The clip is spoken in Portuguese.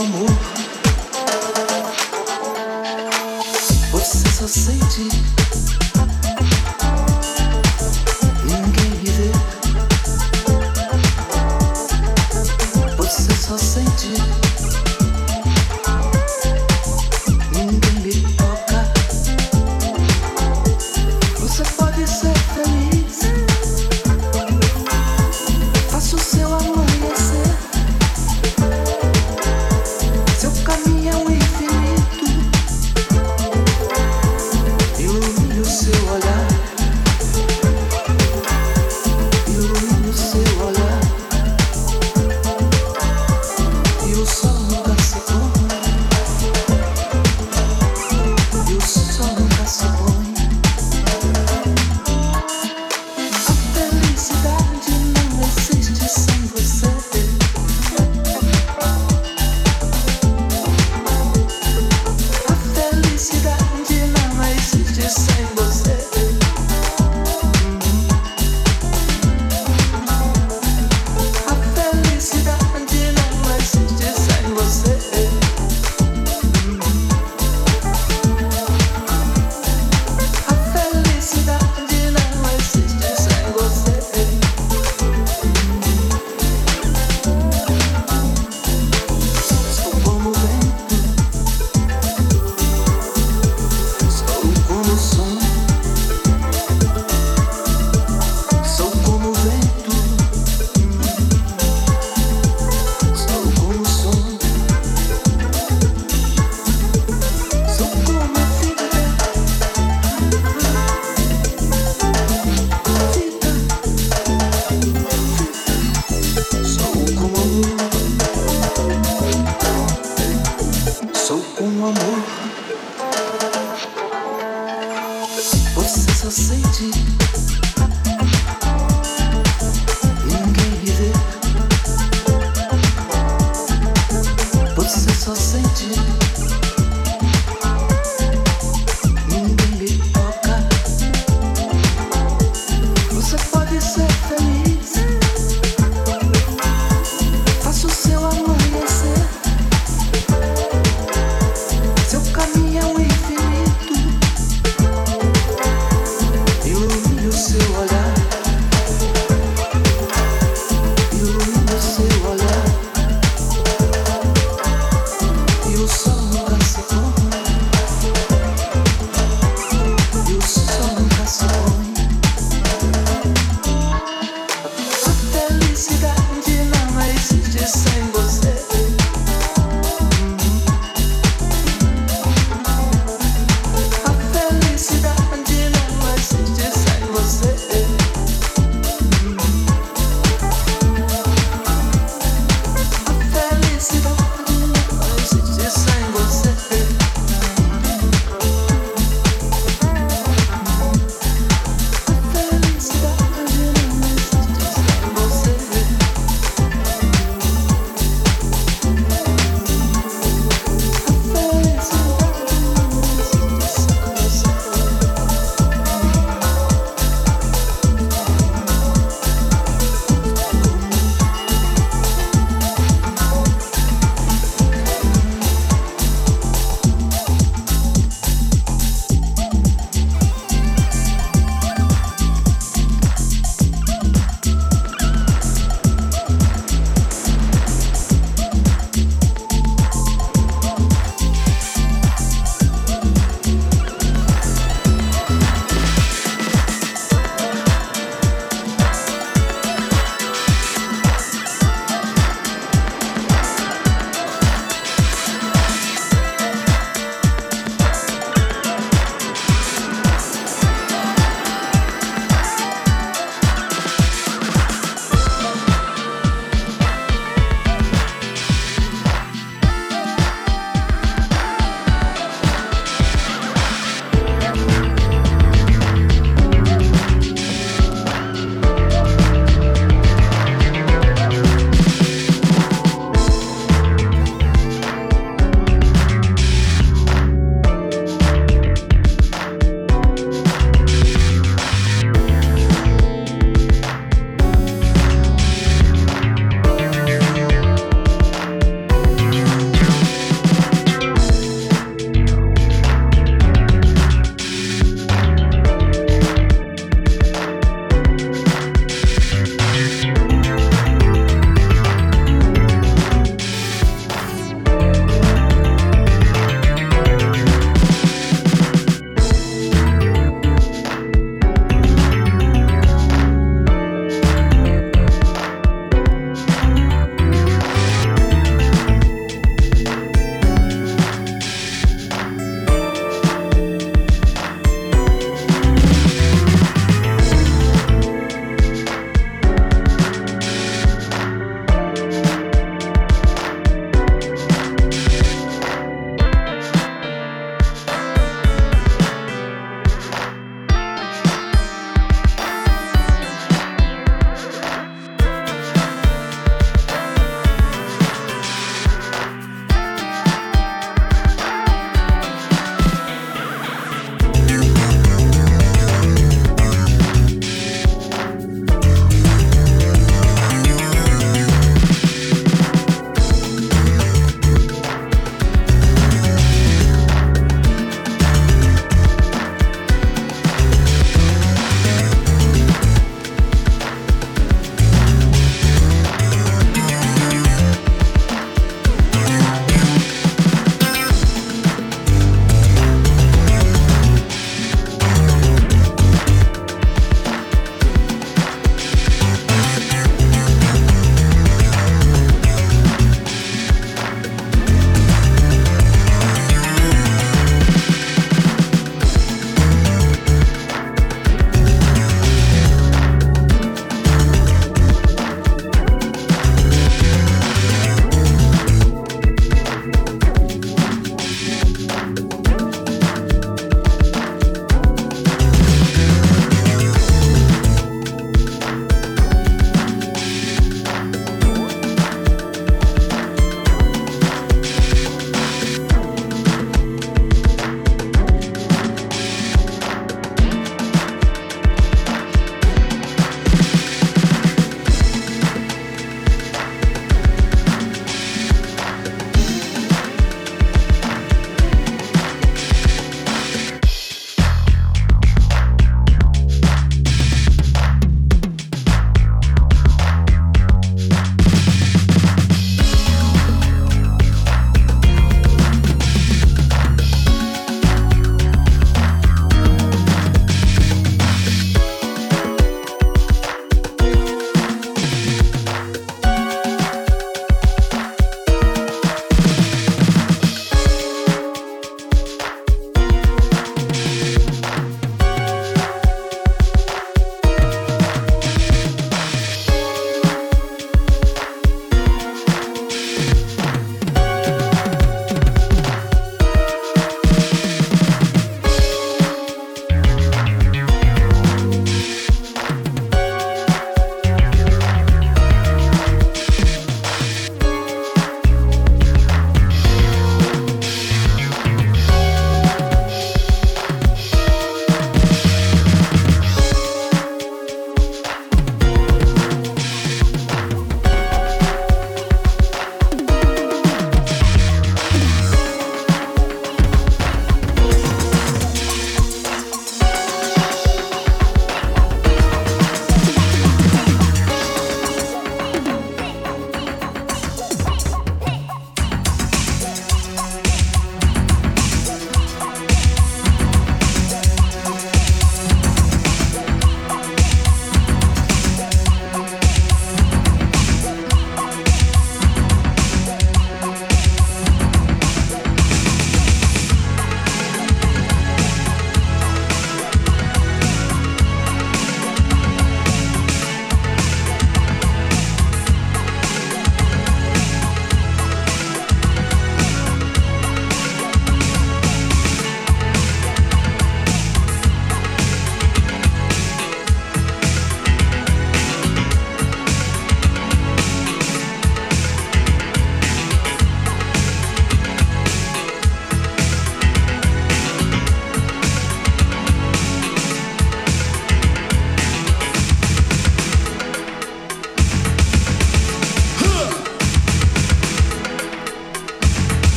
amor. Você só sente